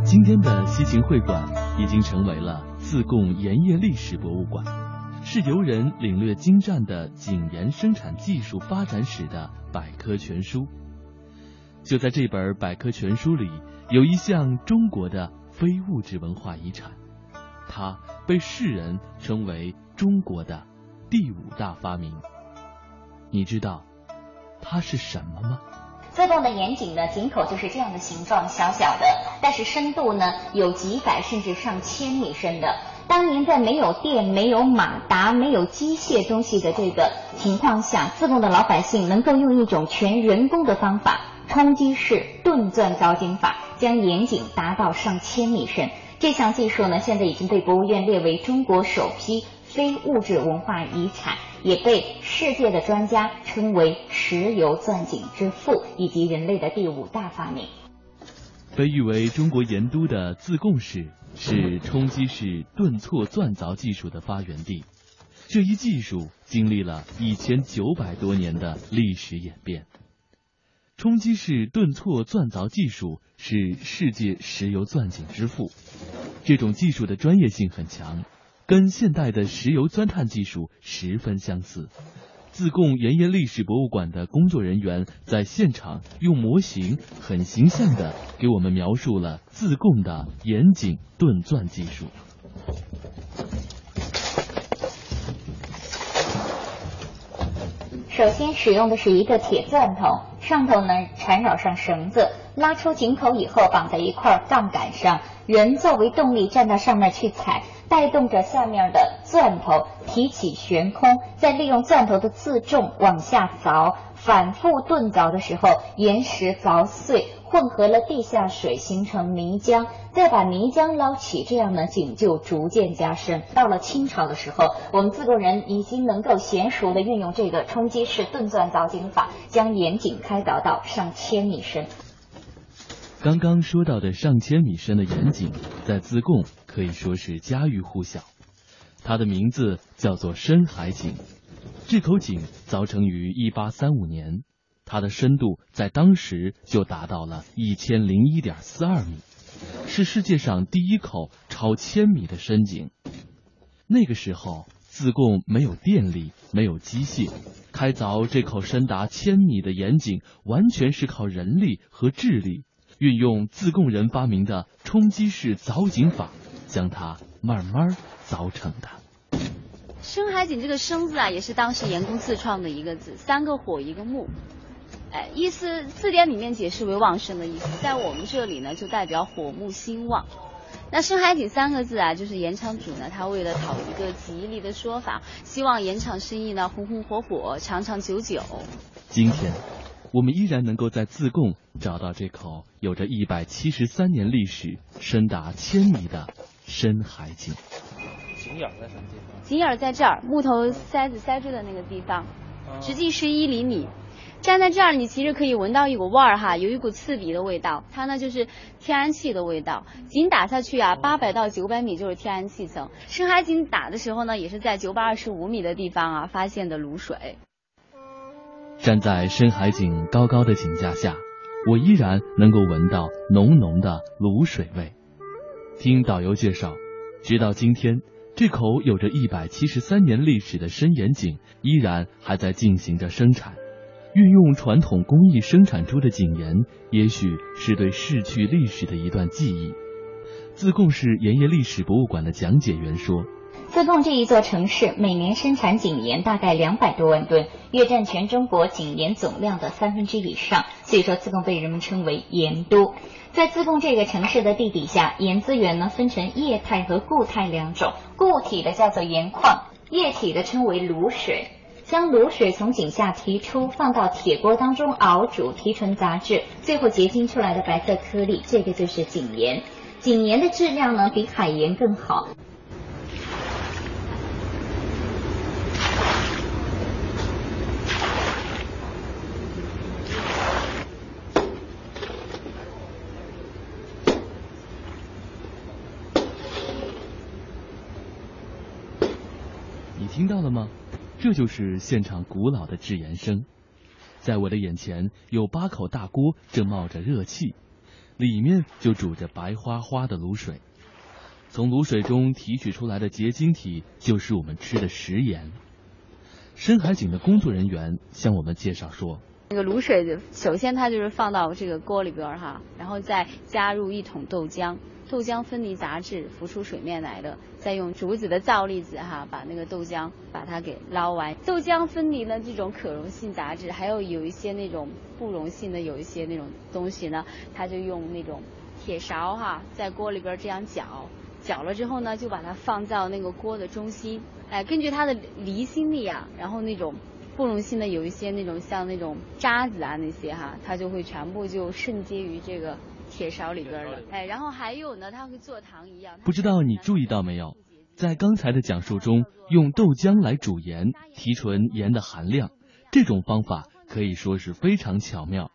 今天的西秦会馆已经成为了自贡盐业历史博物馆，是游人领略精湛的井盐生产技术发展史的百科全书。就在这本百科全书里。有一项中国的非物质文化遗产，它被世人称为中国的第五大发明。你知道它是什么吗？自贡的盐井呢，井口就是这样的形状，小小的，但是深度呢有几百甚至上千米深的。当年在没有电、没有马达、没有机械东西的这个情况下，自贡的老百姓能够用一种全人工的方法——冲击式炖钻凿井法。将盐井达到上千米深，这项技术呢，现在已经被国务院列为中国首批非物质文化遗产，也被世界的专家称为石油钻井之父以及人类的第五大发明。被誉为中国盐都的自贡市是冲击式顿挫钻凿技术的发源地，这一技术经历了一千九百多年的历史演变。冲击式顿挫钻凿技术是世界石油钻井之父。这种技术的专业性很强，跟现代的石油钻探技术十分相似。自贡盐业历史博物馆的工作人员在现场用模型很形象的给我们描述了自贡的盐井炖钻技术。首先使用的是一个铁钻头。上头呢缠绕上绳子，拉出井口以后绑在一块杠杆上，人作为动力站到上面去踩，带动着下面的钻头提起悬空，再利用钻头的自重往下凿，反复炖凿的时候，岩石凿碎。混合了地下水形成泥浆，再把泥浆捞起，这样呢井就逐渐加深。到了清朝的时候，我们自贡人已经能够娴熟的运用这个冲击式炖钻凿井法，将盐井开凿到上千米深。刚刚说到的上千米深的盐井，在自贡可以说是家喻户晓。它的名字叫做深海井，这口井凿成于一八三五年。它的深度在当时就达到了一千零一点四二米，是世界上第一口超千米的深井。那个时候，自贡没有电力，没有机械，开凿这口深达千米的盐井，完全是靠人力和智力，运用自贡人发明的冲击式凿井法，将它慢慢凿成的。深海井这个“生”字啊，也是当时盐工自创的一个字，三个火一个木。哎，意思字典里面解释为旺盛的意思，在我们这里呢，就代表火木兴旺。那深海井三个字啊，就是盐场主呢，他为了讨一个吉利的说法，希望盐场生意呢红红火火，长长久久。今天，我们依然能够在自贡找到这口有着一百七十三年历史、深达千米的深海井。井眼在什么地方？井眼在这儿，木头塞子塞住的那个地方，直径是一厘米。站在这儿，你其实可以闻到一股味儿哈，有一股刺鼻的味道，它呢就是天然气的味道。井打下去啊，八百到九百米就是天然气层。深海井打的时候呢，也是在九百二十五米的地方啊发现的卤水。站在深海井高高的井架下，我依然能够闻到浓浓的卤水味。听导游介绍，直到今天，这口有着一百七十三年历史的深盐井依然还在进行着生产。运用传统工艺生产出的井盐，也许是对逝去历史的一段记忆。自贡市盐业历史博物馆的讲解员说：“自贡这一座城市每年生产井盐大概两百多万吨，约占全中国井盐总量的三分之以上，所以说自贡被人们称为盐都。在自贡这个城市的地底下，盐资源呢分成液态和固态两种，固体的叫做盐矿，液体的称为卤水。”将卤水从井下提出，放到铁锅当中熬煮，提纯杂质，最后结晶出来的白色颗粒，这个就是井盐。井盐的质量呢，比海盐更好。到了吗？这就是现场古老的制盐声，在我的眼前有八口大锅正冒着热气，里面就煮着白花花的卤水，从卤水中提取出来的结晶体就是我们吃的食盐。深海井的工作人员向我们介绍说，那个卤水首先它就是放到这个锅里边哈，然后再加入一桶豆浆。豆浆分离杂质浮出水面来的，再用竹子的造粒子哈，把那个豆浆把它给捞完。豆浆分离了这种可溶性杂质，还有有一些那种不溶性的，有一些那种东西呢，他就用那种铁勺哈，在锅里边这样搅，搅了之后呢，就把它放到那个锅的中心，哎，根据它的离心力啊，然后那种不溶性的有一些那种像那种渣子啊那些哈，它就会全部就渗接于这个。铁勺里边的，哎，然后还有呢，它会做糖一样。不知道你注意到没有，在刚才的讲述中，用豆浆来煮盐，提纯盐的含量，这种方法可以说是非常巧妙。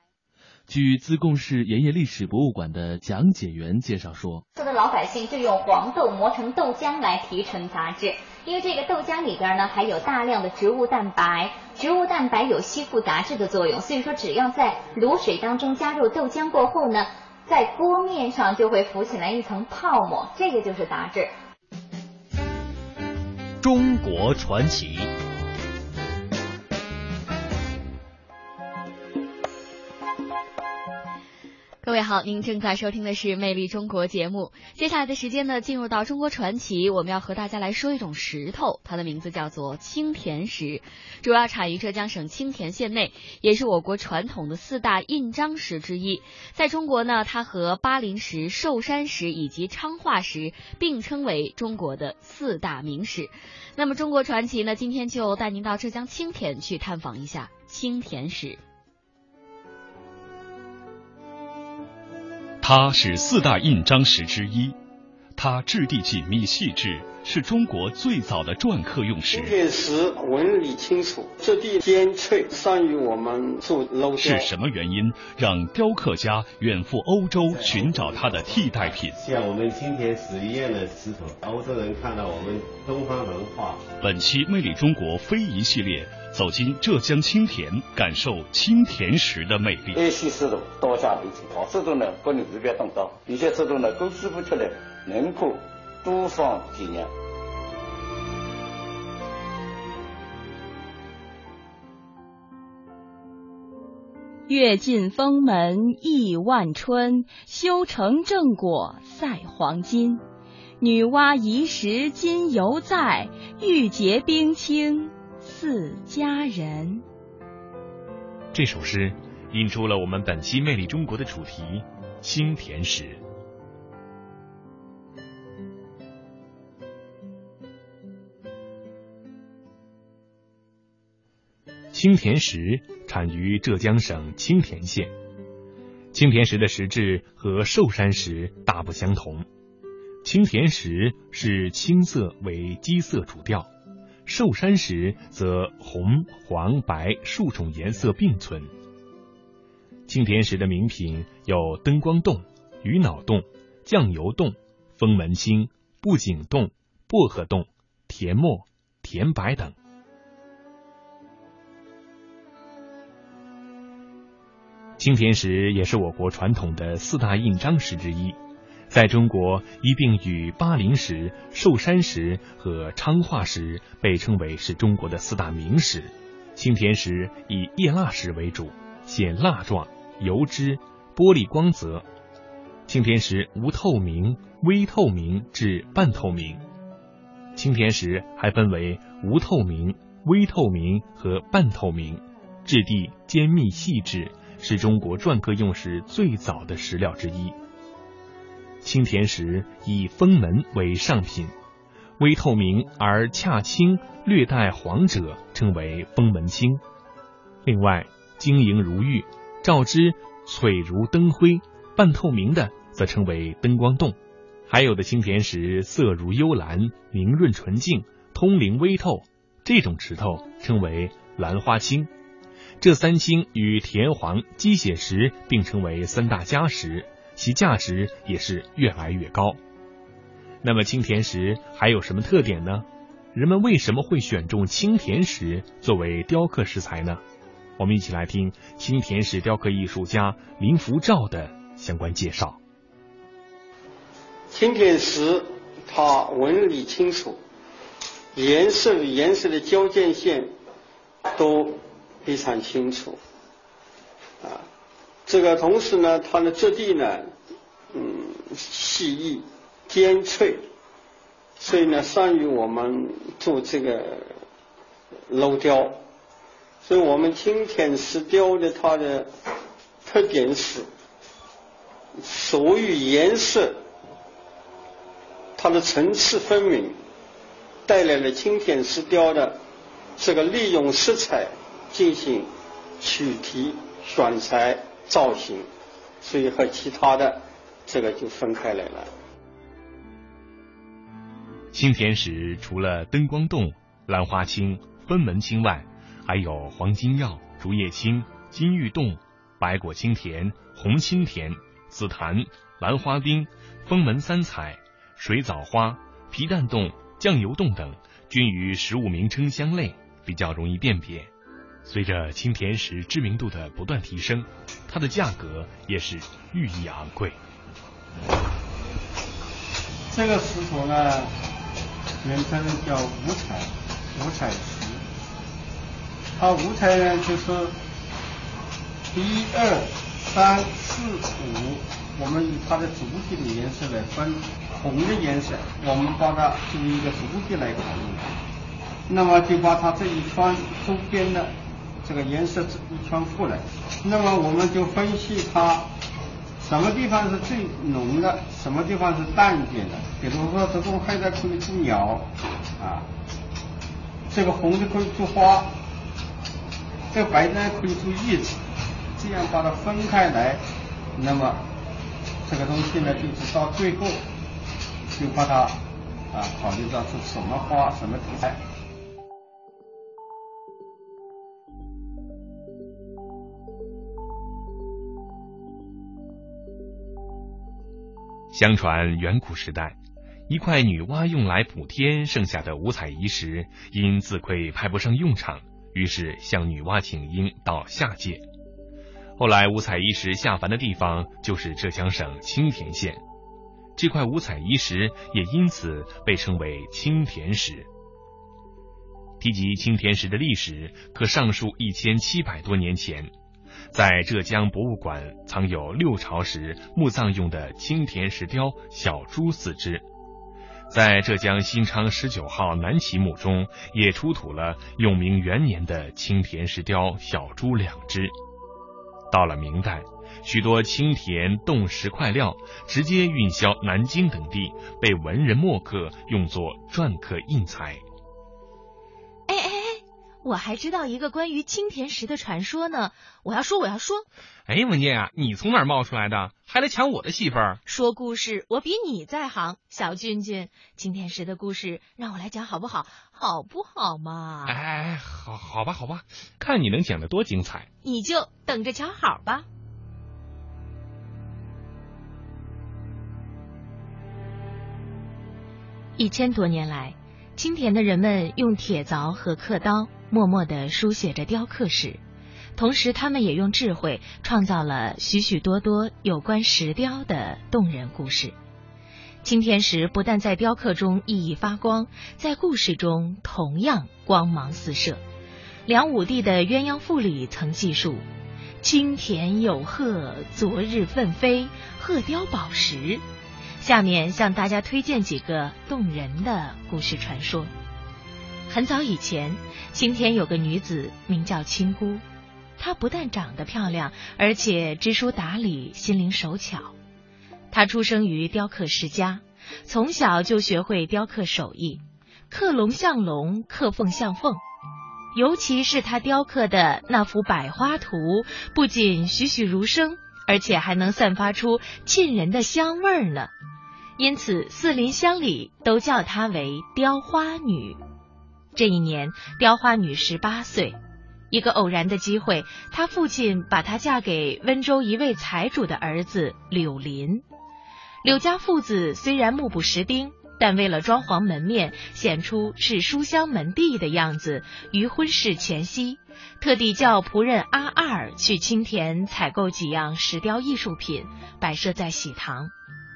据自贡市盐业历史博物馆的讲解员介绍说，说的老百姓就用黄豆磨成豆浆来提纯杂质，因为这个豆浆里边呢含有大量的植物蛋白，植物蛋白有吸附杂质的作用，所以说只要在卤水当中加入豆浆过后呢。在锅面上就会浮起来一层泡沫，这个就是杂质。中国传奇。各位好，您正在收听的是《魅力中国》节目。接下来的时间呢，进入到中国传奇，我们要和大家来说一种石头，它的名字叫做青田石，主要产于浙江省青田县内，也是我国传统的四大印章石之一。在中国呢，它和巴林石、寿山石以及昌化石并称为中国的四大名石。那么，中国传奇呢，今天就带您到浙江青田去探访一下青田石。它是四大印章石之一，它质地紧密细致，是中国最早的篆刻用石。青田石纹理清楚，质地坚脆，善于我们做镂是什么原因让雕刻家远赴欧洲寻找它的替代品？像我们青田石一样的石头，欧洲人看到我们东方文化。本期《魅力中国非遗系列》。走进浙江青田，感受青田石的魅力。这些石头刀下留情，好石头呢不能随便动刀，有些石头呢勾师傅出来，能够多方纪念。阅尽封门亿万春，修成正果赛黄金。女娲遗石今犹在，玉洁冰清。四家人。这首诗引出了我们本期《魅力中国》的主题——青田石。青田石产于浙江省青田县。青田石的石质和寿山石大不相同，青田石是青色为基色主调，寿山石则红、黄、白数种颜色并存。青田石的名品有灯光洞、鱼脑洞、酱油洞、封门青、布景洞、薄荷洞、甜墨、甜白等。青田石也是我国传统的四大印章石之一，在中国一并与巴陵石、寿山石和昌化石被称为是中国的四大名石。青田石以叶蜡石为主，显蜡状、油脂、玻璃光泽。青田石无透明、微透明至半透明。青田石还分为无透明、微透明和半透明，质地坚密细致。是中国篆刻用石最早的石料之一。青田石以封门为上品，微透明而恰青，略带黄者称为封门青。另外，晶莹如玉，照之璀如灯辉，半透明的则称为灯光洞。还有的青田石色如幽蓝，明润纯净，通灵微透，这种石头称为兰花青。这三青与田黄、鸡血石并称为三大家石，其价值也是越来越高。那么青田石还有什么特点呢？人们为什么会选中青田石作为雕刻石材呢？我们一起来听青田石雕刻艺术家林福照的相关介绍。青田石它纹理清楚，颜色与颜色的交界线都。非常清楚，啊，这个同时呢，它的质地呢，嗯，细腻、尖脆，所以呢，善于我们做这个镂雕。所以我们青田石雕的它的特点是，所有颜色，它的层次分明，带来了青田石雕的这个利用色彩。进行取题、选材、造型，所以和其他的这个就分开来了。青田石除了灯光洞、兰花青、分门青外，还有黄金药、竹叶青、金玉洞、白果青田、红青田、紫檀、兰花丁、封门三彩、水藻花、皮蛋洞、酱油洞等，均与实物名称相类，比较容易辨别。随着青田石知名度的不断提升，它的价格也是日益昂贵。这个石头呢，原称叫五彩五彩石。它五彩呢，就是一二三四五，我们以它的主体的颜色来分。红的颜色，我们把它作为一个主体来考虑。那么就把它这一圈周边的。这个颜色一圈过来，那么我们就分析它什么地方是最浓的，什么地方是淡一点的。比如说，这种黑的可以做鸟啊，这个红的可以做花，这个白的可以做叶子，这样把它分开来，那么这个东西呢，就是到最后就把它啊考虑到是什么花，什么题材。相传远古时代，一块女娲用来补天剩下的五彩遗石，因自愧派不上用场，于是向女娲请缨到下界。后来五彩遗石下凡的地方就是浙江省青田县，这块五彩遗石也因此被称为青田石。提及青田石的历史，可上溯一千七百多年前。在浙江博物馆藏有六朝时墓葬用的青田石雕小猪四只，在浙江新昌十九号南齐墓中也出土了永明元年的青田石雕小猪两只。到了明代，许多青田冻石块料直接运销南京等地，被文人墨客用作篆刻印材。我还知道一个关于青田石的传说呢。我要说，我要说。哎，文静啊，你从哪儿冒出来的？还来抢我的戏份儿？说故事我比你在行，小俊俊，青田石的故事让我来讲好不好？好不好嘛？哎，好，好吧，好吧，看你能讲得多精彩。你就等着瞧好吧。一千多年来，青田的人们用铁凿和刻刀，默默地书写着雕刻史。同时，他们也用智慧创造了许许多多有关石雕的动人故事。青田石不但在雕刻中熠熠发光，在故事中同样光芒四射。梁武帝的鸳鸯赋里曾记述：“青田有鹤，昨日奋飞，鹤雕宝石。”下面向大家推荐几个动人的故事传说。很早以前，青田有个女子名叫青姑。她不但长得漂亮，而且知书达理，心灵手巧。她出生于雕刻世家，从小就学会雕刻手艺，刻龙像龙，刻凤像凤。尤其是她雕刻的那幅百花图，不仅栩栩如生，而且还能散发出沁人的香味儿呢。因此，四邻乡里都叫她为雕花女。这一年，雕花女十八岁。一个偶然的机会，她父亲把她嫁给温州一位财主的儿子柳林。柳家父子虽然目不识丁，但为了装潢门面，显出是书香门第的样子，于婚事前夕，特地叫仆人阿二去青田采购几样石雕艺术品，摆设在喜堂，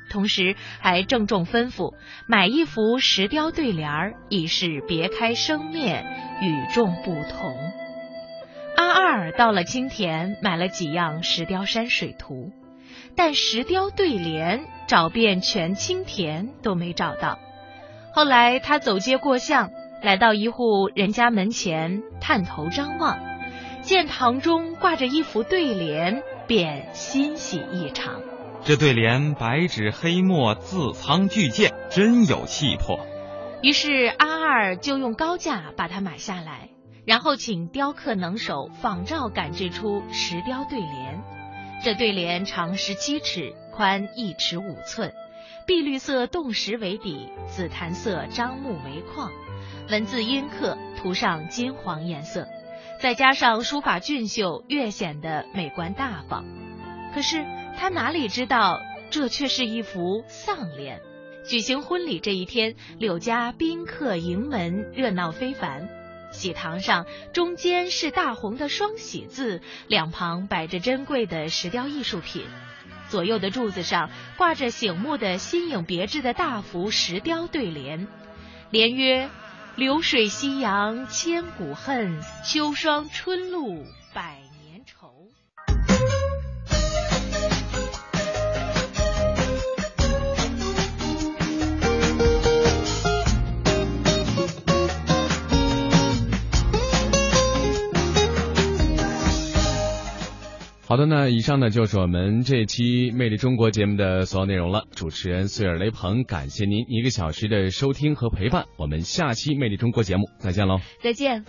同时还郑重吩咐买一幅石雕对联儿，以示别开生面，与众不同。阿二到了青田，买了几样石雕山水图，但石雕对联找遍全青田都没找到。后来他走街过巷，来到一户人家门前，探头张望，见堂中挂着一幅对联，便欣喜异常。这对联白纸黑墨，字苍巨鉴，真有气魄。于是阿二就用高价把它买下来。然后请雕刻能手仿照赶制出石雕对联，这对联长十七尺，宽一尺五寸，碧绿色冻石为底，紫檀色樟木为框，文字阴刻，涂上金黄颜色，再加上书法俊秀，越显得美观大方。可是他哪里知道，这却是一幅丧联。举行婚礼这一天，柳家宾客迎门，热闹非凡。喜堂上，中间是大红的双喜字，两旁摆着珍贵的石雕艺术品，左右的柱子上挂着醒目的新颖别致的大幅石雕对联，联曰：“流水夕阳千古恨，秋霜春露百。”好的，那以上呢就是我们这期《魅力中国》节目的所有内容了。主持人穗尔雷鹏，感谢您一个小时的收听和陪伴。我们下期《魅力中国》节目再见喽！再见。